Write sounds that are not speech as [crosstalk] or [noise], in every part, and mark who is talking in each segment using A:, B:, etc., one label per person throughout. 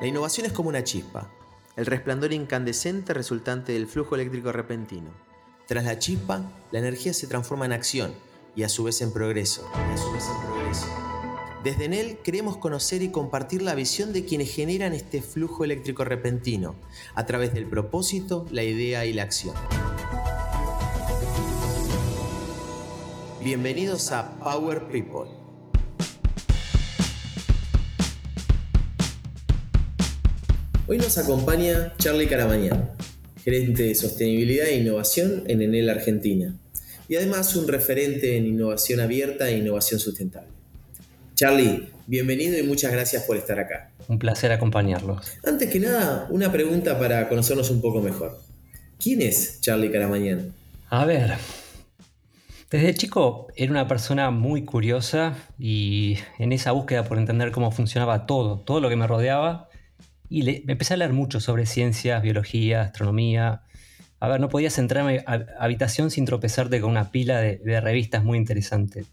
A: La innovación es como una chispa, el resplandor incandescente resultante del flujo eléctrico repentino. Tras la chispa, la energía se transforma en acción y a su vez en progreso. Desde Enel queremos conocer y compartir la visión de quienes generan este flujo eléctrico repentino a través del propósito, la idea y la acción. Bienvenidos a Power People. Hoy nos acompaña Charlie Caramañán, gerente de sostenibilidad e innovación en Enel Argentina, y además un referente en innovación abierta e innovación sustentable. Charlie, bienvenido y muchas gracias por estar acá.
B: Un placer acompañarlos.
A: Antes que nada, una pregunta para conocernos un poco mejor. ¿Quién es Charlie Caramañán?
B: A ver, desde chico era una persona muy curiosa y en esa búsqueda por entender cómo funcionaba todo, todo lo que me rodeaba, y me empecé a leer mucho sobre ciencias, biología, astronomía. A ver, no podías centrarme a habitación sin tropezarte con una pila de, revistas muy interesantes.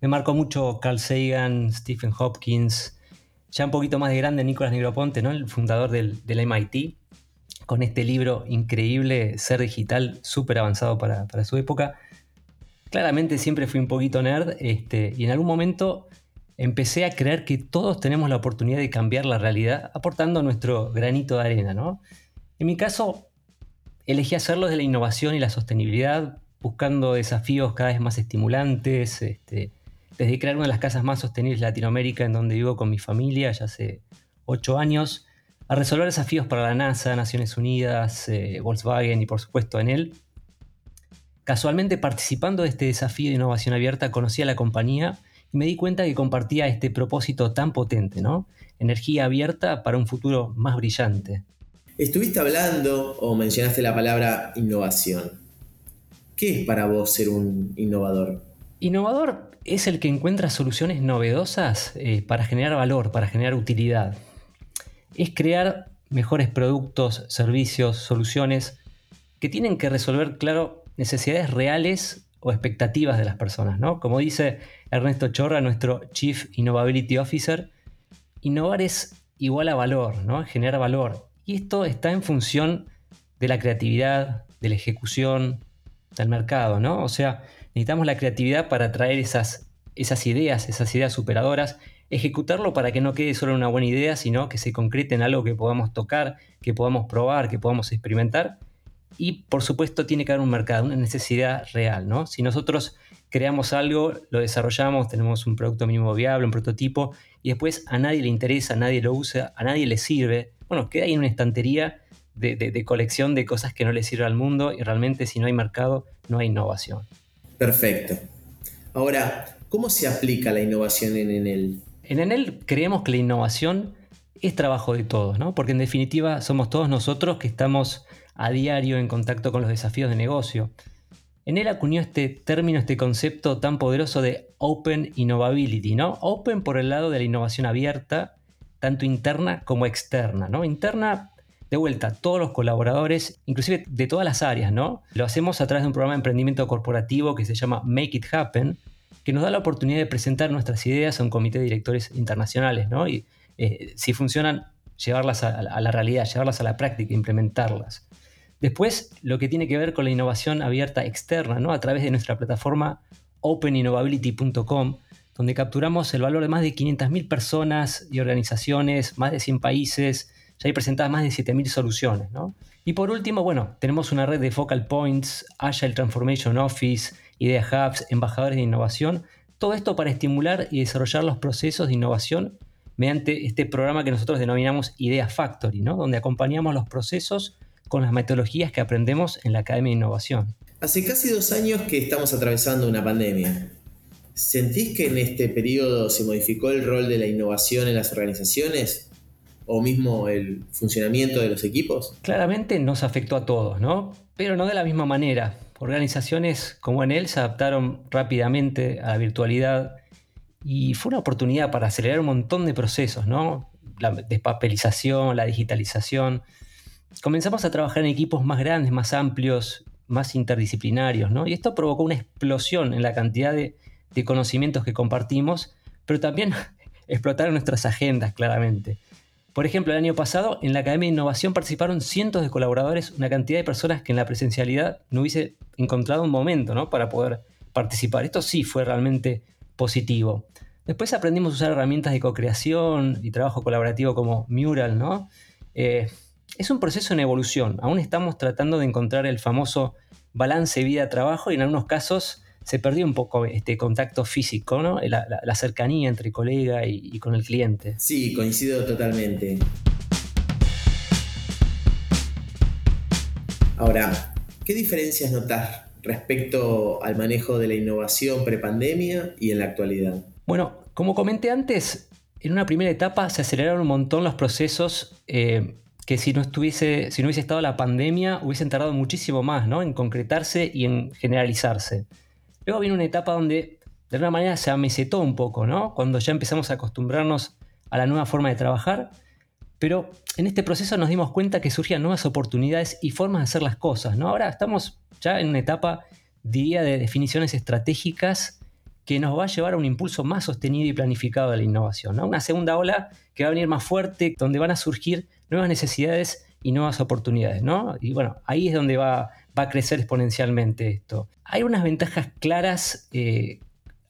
B: Me marcó mucho Carl Sagan, Stephen Hopkins, ya un poquito más de grande Nicolás Negroponte, ¿no? el fundador del, MIT, con este libro increíble, Ser Digital, súper avanzado para, para, su época. Claramente siempre fui un poquito nerd este, y en algún momento empecé a creer que todos tenemos la oportunidad de cambiar la realidad aportando nuestro granito de arena, ¿no? En mi caso, elegí hacerlo desde la innovación y la sostenibilidad, buscando desafíos cada vez más estimulantes, este, desde crear una de las casas más sostenibles de Latinoamérica en donde vivo con mi familia ya hace ocho años, a resolver desafíos para la NASA, Naciones Unidas, eh, Volkswagen y por supuesto en él. Casualmente participando de este desafío de innovación abierta conocí a la compañía me di cuenta que compartía este propósito tan potente, ¿no? Energía abierta para un futuro más brillante.
A: Estuviste hablando o mencionaste la palabra innovación. ¿Qué es para vos ser un innovador?
B: Innovador es el que encuentra soluciones novedosas eh, para generar valor, para generar utilidad. Es crear mejores productos, servicios, soluciones que tienen que resolver, claro, necesidades reales o expectativas de las personas, ¿no? Como dice Ernesto Chorra, nuestro Chief Innovability Officer, innovar es igual a valor, ¿no? Generar valor. Y esto está en función de la creatividad, de la ejecución, del mercado, ¿no? O sea, necesitamos la creatividad para traer esas, esas ideas, esas ideas superadoras, ejecutarlo para que no quede solo una buena idea, sino que se concrete en algo que podamos tocar, que podamos probar, que podamos experimentar y por supuesto tiene que haber un mercado, una necesidad real, ¿no? Si nosotros creamos algo, lo desarrollamos, tenemos un producto mínimo viable, un prototipo, y después a nadie le interesa, a nadie lo usa, a nadie le sirve, bueno, queda ahí en una estantería de, colección de cosas que no le sirven al mundo y realmente si no hay mercado, no hay innovación.
A: Perfecto. Ahora, ¿cómo se aplica la innovación en Enel?
B: En Enel creemos que la innovación es trabajo de todos, ¿no? Porque en definitiva somos todos nosotros que estamos a diario en contacto con los desafíos de negocio. En él acuñó este término, este concepto tan poderoso de Open Innovability, ¿no? Open por el lado de la innovación abierta, tanto interna como externa, ¿no? Interna, de vuelta, todos los colaboradores, inclusive de todas las áreas, ¿no? Lo hacemos a través de un programa de emprendimiento corporativo que se llama Make It Happen, que nos da la oportunidad de presentar nuestras ideas a un comité de directores internacionales, ¿no? Y eh, si funcionan, llevarlas a, a la realidad, llevarlas a la práctica, implementarlas. Después, lo que tiene que ver con la innovación abierta externa, ¿no? a través de nuestra plataforma openinnovability.com, donde capturamos el valor de más de 500.000 personas y organizaciones, más de 100 países, ya hay presentadas más de 7.000 soluciones. Y por último, bueno, tenemos una red de focal points, Agile Transformation Office, Idea Hubs, embajadores de innovación, todo esto para estimular y desarrollar los procesos de innovación mediante este programa que nosotros denominamos Idea Factory, ¿no? donde acompañamos los procesos con las metodologías que aprendemos en la Academia de Innovación.
A: Hace casi dos años que estamos atravesando una pandemia. ¿Sentís que en este periodo se modificó el rol de la innovación en las organizaciones? ¿O mismo el funcionamiento de los equipos?
B: Claramente nos afectó a todos, ¿no? Pero no de la misma manera. Organizaciones como en él se adaptaron rápidamente a la virtualidad y fue una oportunidad para acelerar un montón de procesos, ¿no? La despapelización, la digitalización, comenzamos a trabajar en equipos más grandes, más amplios, más interdisciplinarios, ¿no? Y esto provocó una explosión en la cantidad de, conocimientos que compartimos, pero también [laughs] explotaron nuestras agendas, claramente. Por ejemplo, el año pasado en la Academia de Innovación participaron cientos de colaboradores, una cantidad de personas que en la presencialidad no hubiese encontrado un momento ¿no? para poder participar. Esto sí fue realmente positivo. Después aprendimos a usar herramientas de co-creación y trabajo colaborativo como Mural, ¿no? Eh, es un proceso en evolución. Aún estamos tratando de encontrar el famoso balance vida-trabajo y en algunos casos se perdió un poco este contacto físico, ¿no? la, cercanía entre colega y, con el cliente.
A: Sí, coincido totalmente. Ahora, ¿qué diferencias notas respecto al manejo de la innovación prepandemia y en la actualidad?
B: Bueno, como comenté antes, en una primera etapa se aceleraron un montón los procesos eh, que si no, estuviese, si no hubiese estado la pandemia hubiesen tardado muchísimo más ¿no? en concretarse y en generalizarse. Luego viene una etapa donde de alguna manera se amesetó un poco, ¿no? Cuando ya empezamos a acostumbrarnos a la nueva forma de trabajar, pero en este proceso nos dimos cuenta que surgían nuevas oportunidades y formas de hacer las cosas, ¿no? Ahora estamos ya en una etapa, diría, de definiciones estratégicas que nos va a llevar a un impulso más sostenido y planificado de la innovación, ¿no? Una segunda ola que va a venir más fuerte, donde van a surgir nuevas necesidades y nuevas oportunidades, ¿no? Y bueno, ahí es donde va, va a crecer exponencialmente esto. Hay unas ventajas claras. Eh,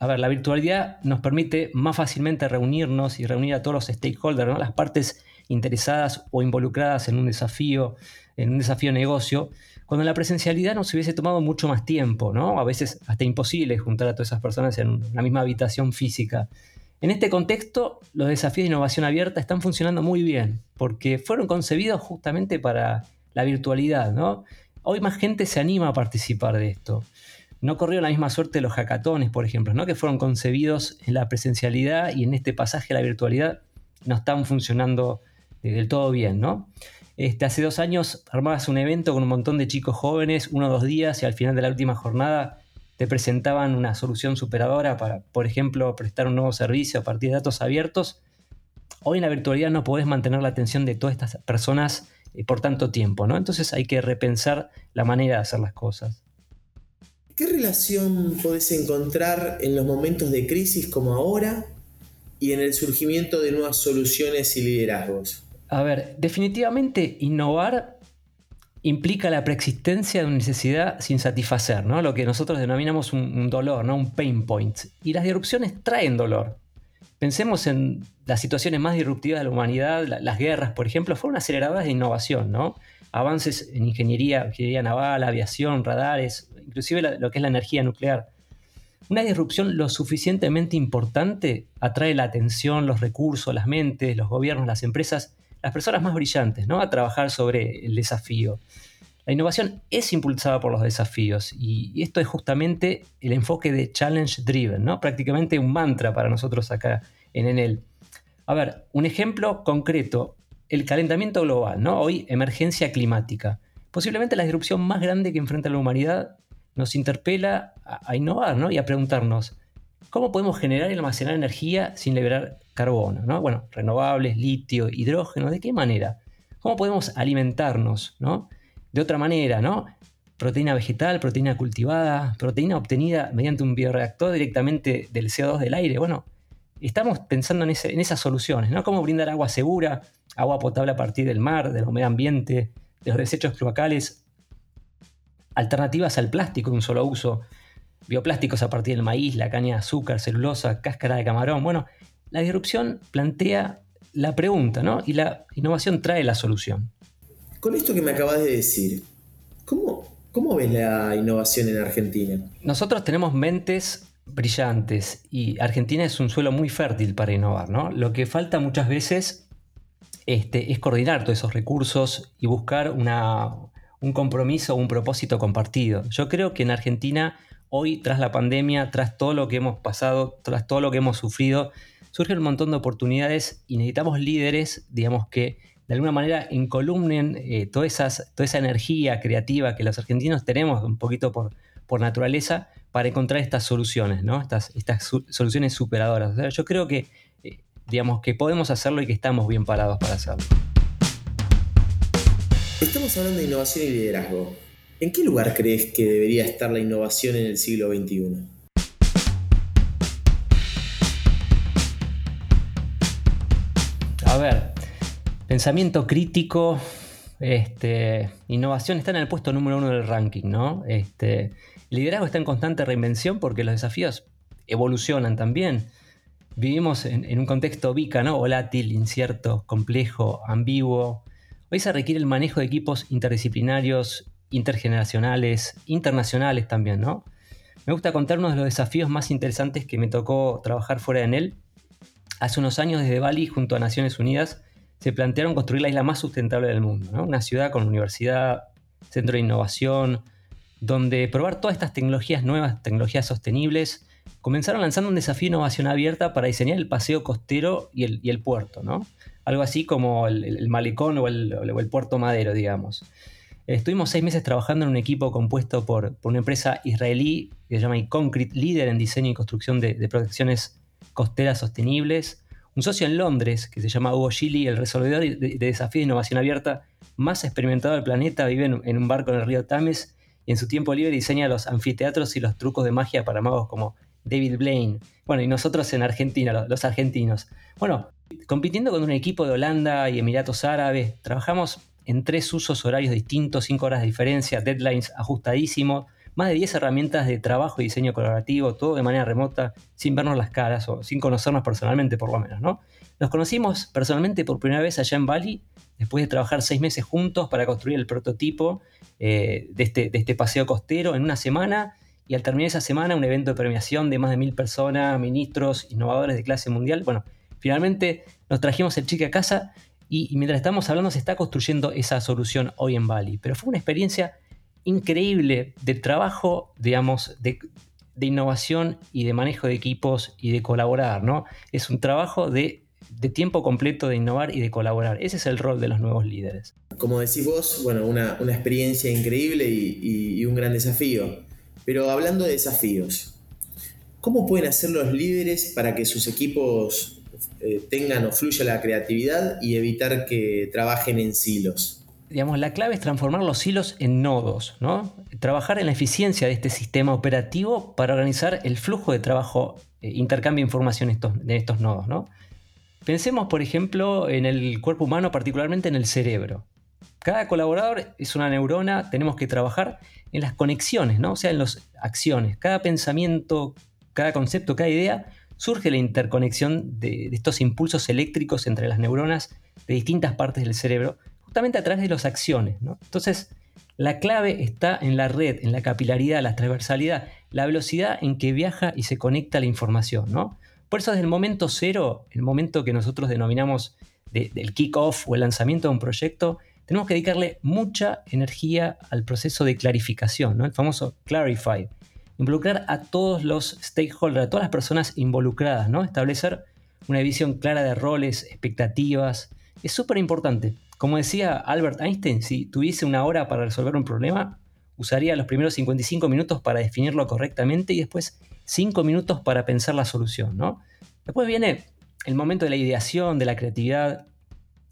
B: a ver, la virtualidad nos permite más fácilmente reunirnos y reunir a todos los stakeholders, ¿no? las partes interesadas o involucradas en un desafío, en un desafío de negocio, cuando la presencialidad nos hubiese tomado mucho más tiempo, ¿no? A veces hasta imposible juntar a todas esas personas en una misma habitación física. En este contexto, los desafíos de innovación abierta están funcionando muy bien, porque fueron concebidos justamente para la virtualidad, ¿no? Hoy más gente se anima a participar de esto. No corrió la misma suerte los hackatones, por ejemplo, ¿no? que fueron concebidos en la presencialidad y en este pasaje a la virtualidad no están funcionando del todo bien. ¿no? Este, hace dos años armabas un evento con un montón de chicos jóvenes, uno o dos días, y al final de la última jornada te presentaban una solución superadora para, por ejemplo, prestar un nuevo servicio a partir de datos abiertos. Hoy en la virtualidad no podés mantener la atención de todas estas personas eh, por tanto tiempo, ¿no? Entonces hay que repensar la manera de hacer las cosas.
A: ¿Qué relación podés encontrar en los momentos de crisis como ahora y en el surgimiento de nuevas soluciones y liderazgos?
B: A ver, definitivamente innovar implica la preexistencia de una necesidad sin satisfacer, ¿no? Lo que nosotros denominamos un, dolor, ¿no? Un pain point. Y las disrupciones traen dolor. Pensemos en las situaciones más disruptivas de la humanidad, las guerras, por ejemplo, fueron aceleradoras de innovación, ¿no? Avances en ingeniería, ingeniería naval, aviación, radares, inclusive lo que es la energía nuclear. Una disrupción lo suficientemente importante atrae la atención, los recursos, las mentes, los gobiernos, las empresas, las personas más brillantes, ¿no? A trabajar sobre el desafío. La innovación es impulsada por los desafíos y esto es justamente el enfoque de challenge driven, ¿no? prácticamente un mantra para nosotros acá en Enel. A ver, un ejemplo concreto, el calentamiento global, ¿no? hoy emergencia climática. Posiblemente la disrupción más grande que enfrenta la humanidad nos interpela a, innovar ¿no? y a preguntarnos, ¿cómo podemos generar y almacenar energía sin liberar carbono? ¿no? Bueno, renovables, litio, hidrógeno, ¿de qué manera? ¿Cómo podemos alimentarnos? ¿no? de otra manera, ¿no? Proteína vegetal, proteína cultivada, proteína obtenida mediante un bioreactor directamente del CO2 del aire. Bueno, estamos pensando en, esas soluciones, ¿no? Cómo brindar agua segura, agua potable a partir del mar, del medio ambiente, de los desechos cloacales, alternativas al plástico de un solo uso, bioplásticos a partir del maíz, la caña de azúcar, celulosa, cáscara de camarón. Bueno, la disrupción plantea la pregunta, ¿no? Y la innovación trae la solución.
A: Con esto que me acabas de decir, ¿cómo, ¿cómo ves la innovación en Argentina?
B: Nosotros tenemos mentes brillantes y Argentina es un suelo muy fértil para innovar, ¿no? Lo que falta muchas veces este, es coordinar todos esos recursos y buscar una, un compromiso o un propósito compartido. Yo creo que en Argentina, hoy, tras la pandemia, tras todo lo que hemos pasado, tras todo lo que hemos sufrido, surgen un montón de oportunidades y necesitamos líderes, digamos, que de alguna manera encolumnen eh, toda, toda esa energía creativa que los argentinos tenemos un poquito por, por naturaleza para encontrar estas soluciones, ¿no? estas, estas soluciones superadoras. yo creo que, eh, digamos, que podemos hacerlo y que estamos bien parados para hacerlo.
A: Estamos hablando de innovación y liderazgo. ¿En qué lugar crees que debería estar la innovación en el siglo XXI?
B: Ver, Pensamiento crítico, este, innovación está en el puesto número uno del ranking, ¿no? Este, liderazgo está en constante reinvención porque los desafíos evolucionan también. Vivimos en, un contexto VICA, ¿no? Volátil, incierto, complejo, ambiguo. Hoy se requiere el manejo de equipos interdisciplinarios, intergeneracionales, internacionales también, ¿no? Me gusta contar uno de los desafíos más interesantes que me tocó trabajar fuera de él. Hace unos años desde Bali, junto a Naciones Unidas, se plantearon construir la isla más sustentable del mundo, una ciudad con universidad, centro de innovación, donde probar todas estas tecnologías nuevas, tecnologías sostenibles, comenzaron lanzando un desafío de innovación abierta para diseñar el paseo costero y el, puerto, ¿no? algo así como el, malecón o el, puerto madero, digamos. Estuvimos seis meses trabajando en un equipo compuesto por, una empresa israelí que se llama Concrete, líder en diseño y construcción de, protecciones costeras sostenibles, un socio en Londres que se llama Hugo Gili, el resolvedor de, desafíos de innovación abierta más experimentado del planeta, vive en, un barco en el río Tames y en su tiempo libre diseña los anfiteatros y los trucos de magia para magos como David Blaine. Bueno, y nosotros en Argentina, los, argentinos. Bueno, compitiendo con un equipo de Holanda y Emiratos Árabes, trabajamos en tres usos horarios distintos, cinco horas de diferencia, deadlines ajustadísimos, más de 10 herramientas de trabajo y diseño colaborativo, todo de manera remota, sin vernos las caras o sin conocernos personalmente por lo menos, ¿no? Nos conocimos personalmente por primera vez allá en Bali, después de trabajar seis meses juntos para construir el prototipo eh, de, este, de este paseo costero en una semana y al terminar esa semana un evento de premiación de más de mil personas, ministros, innovadores de clase mundial. Bueno, finalmente nos trajimos el chique a casa y, mientras estamos hablando se está construyendo esa solución hoy en Bali. Pero fue una experiencia increíble de trabajo, digamos, de, innovación y de manejo de equipos y de colaborar, ¿no? Es un trabajo de, tiempo completo de innovar y de colaborar. Ese es el rol de los nuevos líderes.
A: Como decís vos, bueno, una, experiencia increíble y un gran desafío. Pero hablando de desafíos, ¿cómo pueden hacer los líderes para que sus equipos eh, tengan o fluya la creatividad y evitar que trabajen en silos?
B: Digamos, la clave es transformar los silos en nodos, ¿no? Trabajar en la eficiencia de este sistema operativo para organizar el flujo de trabajo, eh, intercambio de información de estos nodos, ¿no? Pensemos, por ejemplo, en el cuerpo humano, particularmente en el cerebro. Cada colaborador es una neurona, tenemos que trabajar en las conexiones, ¿no? o sea, en las acciones. Cada pensamiento, cada concepto, cada idea, surge la interconexión de, estos impulsos eléctricos entre las neuronas de distintas partes del cerebro, justamente a través de las acciones. Entonces, la clave está en la red, en la capilaridad, la transversalidad, la velocidad en que viaja y se conecta la información. Por eso, desde el momento cero, el momento que nosotros denominamos del kick-off o el lanzamiento de un proyecto, tenemos que dedicarle mucha energía al proceso de clarificación, el famoso clarify. Involucrar a todos los stakeholders, a todas las personas involucradas, establecer una visión clara de roles, expectativas. Es súper importante. Como decía Albert Einstein, si tuviese una hora para resolver un problema, usaría los primeros 55 minutos para definirlo correctamente y después 5 minutos para pensar la solución. ¿no? Después viene el momento de la ideación, de la creatividad,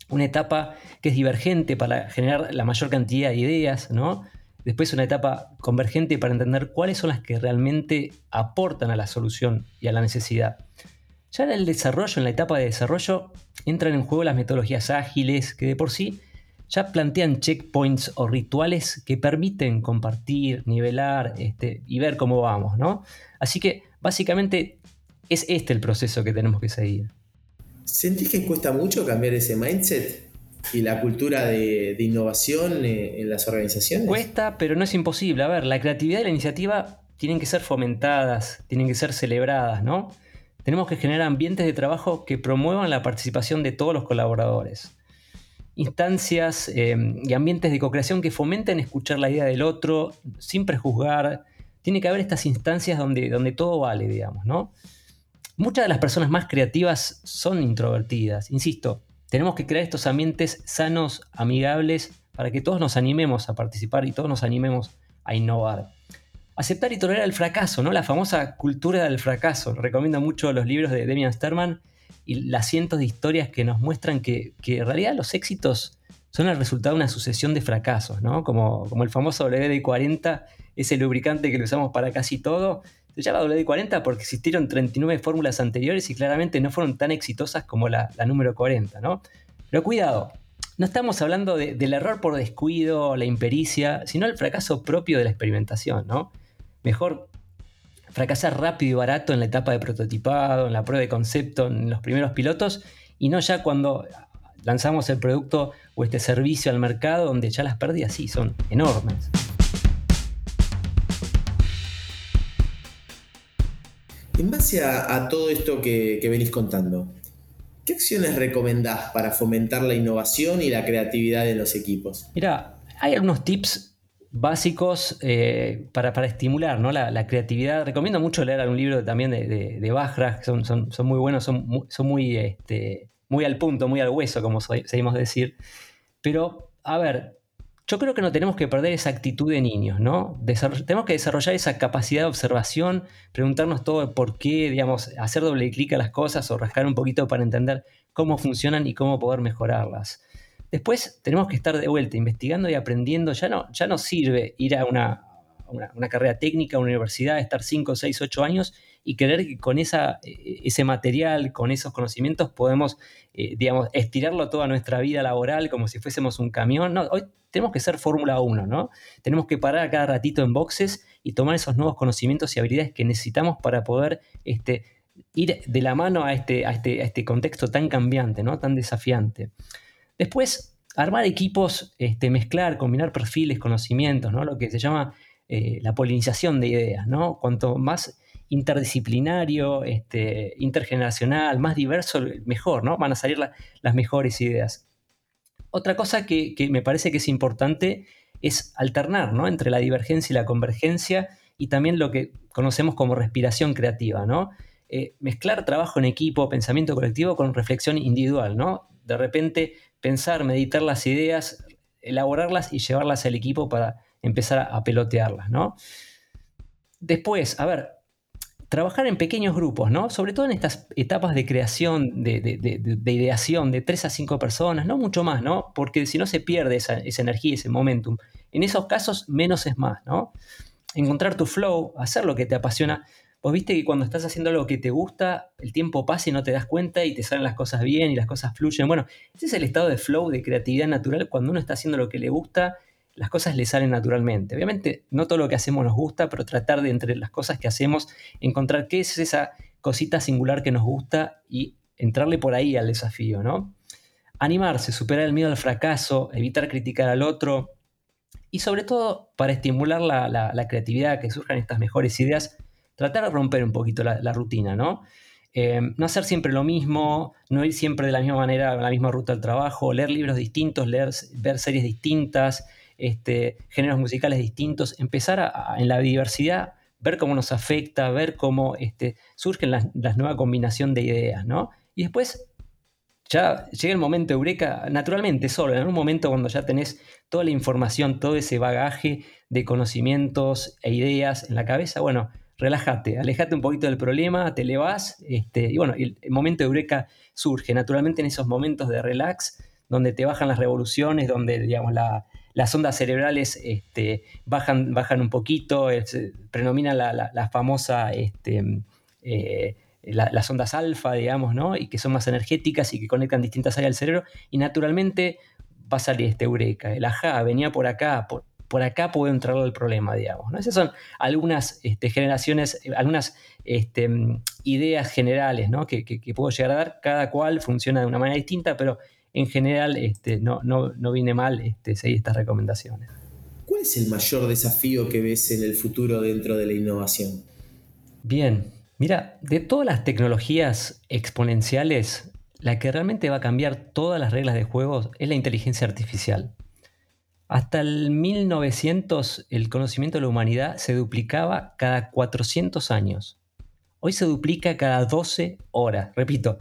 B: una etapa que es divergente para generar la mayor cantidad de ideas, ¿no? Después una etapa convergente para entender cuáles son las que realmente aportan a la solución y a la necesidad. Ya en el desarrollo, en la etapa de desarrollo, entran en juego las metodologías ágiles que de por sí ya plantean checkpoints o rituales que permiten compartir, nivelar este, y ver cómo vamos, ¿no? Así que básicamente es este el proceso que tenemos que seguir.
A: ¿Sentís que cuesta mucho cambiar ese mindset y la cultura de, innovación eh, en las organizaciones?
B: Cuesta, pero no es imposible. A ver, la creatividad y la iniciativa tienen que ser fomentadas, tienen que ser celebradas, ¿no? Tenemos que generar ambientes de trabajo que promuevan la participación de todos los colaboradores. Instancias eh, y ambientes de co-creación que fomenten escuchar la idea del otro sin prejuzgar. Tiene que haber estas instancias donde, donde todo vale, digamos, ¿no? Muchas de las personas más creativas son introvertidas. Insisto, tenemos que crear estos ambientes sanos, amigables, para que todos nos animemos a participar y todos nos animemos a innovar. Aceptar y tolerar el fracaso, ¿no? La famosa cultura del fracaso. Recomiendo mucho los libros de Demian Sterman y las cientos de historias que nos muestran que, en realidad los éxitos son el resultado de una sucesión de fracasos, ¿no? Como, como el famoso WD-40, ese lubricante que lo usamos para casi todo, se llama WD-40 porque existieron 39 fórmulas anteriores y claramente no fueron tan exitosas como la, número 40, ¿no? Pero cuidado, no estamos hablando del error por descuido, la impericia, sino el fracaso propio de la experimentación, ¿no? Mejor fracasar rápido y barato en la etapa de prototipado, en la prueba de concepto, en los primeros pilotos, y no ya cuando lanzamos el producto o este servicio al mercado, donde ya las pérdidas sí son enormes.
A: En base a, todo esto que, venís contando, ¿qué acciones recomendás para fomentar la innovación y la creatividad de los equipos?
B: Mira, hay algunos tips básicos eh, para, estimular la, creatividad. Recomiendo mucho leer algún libro también de, de, de son, son, son, muy buenos, son muy, son muy, este, muy al punto, muy al hueso, como seguimos decir. Pero, a ver, yo creo que no tenemos que perder esa actitud de niños, ¿no? tenemos que desarrollar esa capacidad de observación, preguntarnos todo por qué, digamos, hacer doble clic a las cosas o rascar un poquito para entender cómo funcionan y cómo poder mejorarlas. Después tenemos que estar de vuelta investigando y aprendiendo. Ya no, ya no sirve ir a una, una, carrera técnica, a una universidad, estar 5, 6, 8 años y creer que con eh, ese material, con esos conocimientos, podemos, eh, digamos, estirarlo toda nuestra vida laboral como si fuésemos un camión. No, hoy tenemos que ser Fórmula 1, ¿no? Tenemos que parar cada ratito en boxes y tomar esos nuevos conocimientos y habilidades que necesitamos para poder este, ir de la mano a este, a este, a este contexto tan cambiante, ¿no? Tan desafiante. Después, armar equipos, este, mezclar, combinar perfiles, conocimientos, ¿no? Lo que se llama eh, la polinización de ideas, ¿no? Cuanto más interdisciplinario, este, intergeneracional, más diverso, mejor, ¿no? Van a salir las mejores ideas. Otra cosa que, me parece que es importante es alternar, ¿no? Entre la divergencia y la convergencia y también lo que conocemos como respiración creativa, ¿no? Eh, mezclar trabajo en equipo, pensamiento colectivo con reflexión individual, ¿no? De repente pensar, meditar las ideas, elaborarlas y llevarlas al equipo para empezar a pelotearlas, ¿no? Después, a ver, trabajar en pequeños grupos, ¿no? Sobre todo en estas etapas de creación, de, ideación, de tres a cinco personas, no mucho más, ¿no? Porque si no se pierde esa, energía, ese momentum. En esos casos, menos es más, ¿no? Encontrar tu flow, hacer lo que te apasiona. Vos viste que cuando estás haciendo algo que te gusta, el tiempo pasa y no te das cuenta y te salen las cosas bien y las cosas fluyen. Bueno, ese es el estado de flow, de creatividad natural, cuando uno está haciendo lo que le gusta las cosas le salen naturalmente. Obviamente no todo lo que hacemos nos gusta, pero tratar de entre las cosas que hacemos encontrar qué es esa cosita singular que nos gusta y entrarle por ahí al desafío, ¿no? Animarse, superar el miedo al fracaso, evitar criticar al otro y sobre todo para estimular la, creatividad, que surjan estas mejores ideas, tratar de romper un poquito la, rutina, ¿no? Eh, no hacer siempre lo mismo, no ir siempre de la misma manera, la misma ruta al trabajo, leer libros distintos, leer, ver series distintas, este, géneros musicales distintos, empezar en la diversidad, ver cómo nos afecta, ver cómo este, surgen las, nuevas combinaciones de ideas, ¿no? Y después ya llega el momento eureka, naturalmente, solo, en un momento cuando ya tenés toda la información, todo ese bagaje de conocimientos e ideas en la cabeza, bueno, relájate, alejate un poquito del problema, te elevás, este, y bueno, el, momento eureka surge naturalmente en esos momentos de relax, donde te bajan las revoluciones, donde, digamos, la, las ondas cerebrales este, bajan, bajan un poquito, predomina la, famosa, este, eh, las ondas alfa, digamos, ¿no? Y que son más energéticas y que conectan distintas áreas del cerebro, y naturalmente va a salir este eureka, el ajá, venía por acá, por, por acá puedo entrar al problema, digamos. ¿no? Esas son algunas este, generaciones, algunas ideas generales ¿no? que, que, puedo llegar a dar. Cada cual funciona de una manera distinta, pero en general este, no, no, viene mal este, seguir estas recomendaciones.
A: ¿Cuál es el mayor desafío que ves en el futuro dentro de la innovación?
B: Bien, mira, de todas las tecnologías exponenciales, la que realmente va a cambiar todas las reglas de juego es la inteligencia artificial. Hasta el 1900 el conocimiento de la humanidad se duplicaba cada 400 años. Hoy se duplica cada 12 horas. Repito,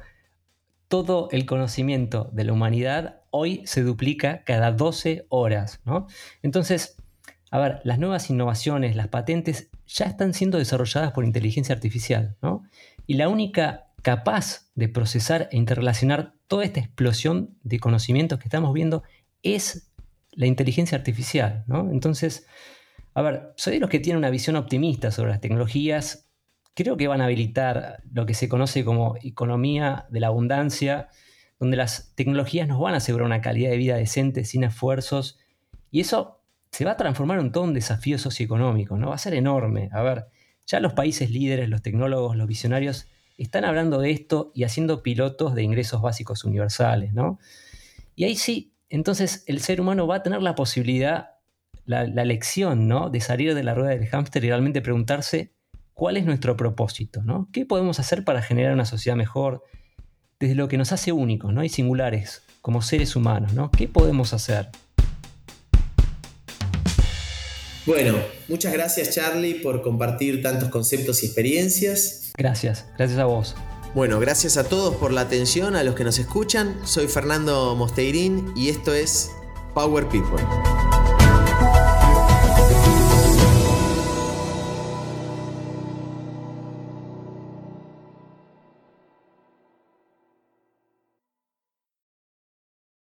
B: todo el conocimiento de la humanidad hoy se duplica cada 12 horas. ¿no? Entonces, a ver, las nuevas innovaciones, las patentes, ya están siendo desarrolladas por inteligencia artificial. ¿no? Y la única capaz de procesar e interrelacionar toda esta explosión de conocimientos que estamos viendo es la inteligencia artificial. ¿no? Entonces, a ver, soy de los que tienen una visión optimista sobre las tecnologías creo que van a habilitar lo que se conoce como economía de la abundancia, donde las tecnologías nos van a asegurar una calidad de vida decente sin esfuerzos, y eso se va a transformar en todo un desafío socioeconómico, ¿no? Va a ser enorme. A ver, ya los países líderes, los tecnólogos, los visionarios, están hablando de esto y haciendo pilotos de ingresos básicos universales, ¿no? Y ahí sí, entonces el ser humano va a tener la posibilidad, la, la lección, ¿no? De salir de la rueda del hámster y realmente preguntarse cuál es nuestro propósito, ¿no? ¿Qué podemos hacer para generar una sociedad mejor desde lo que nos hace únicos, ¿no? Y singulares como seres humanos, ¿no? ¿Qué podemos hacer?
A: Bueno, muchas gracias Charlie por compartir tantos conceptos y experiencias.
B: Gracias, gracias a vos.
A: Bueno, gracias a todos por la atención, a los que nos escuchan. Soy Fernando Mosteirín y esto es Power People.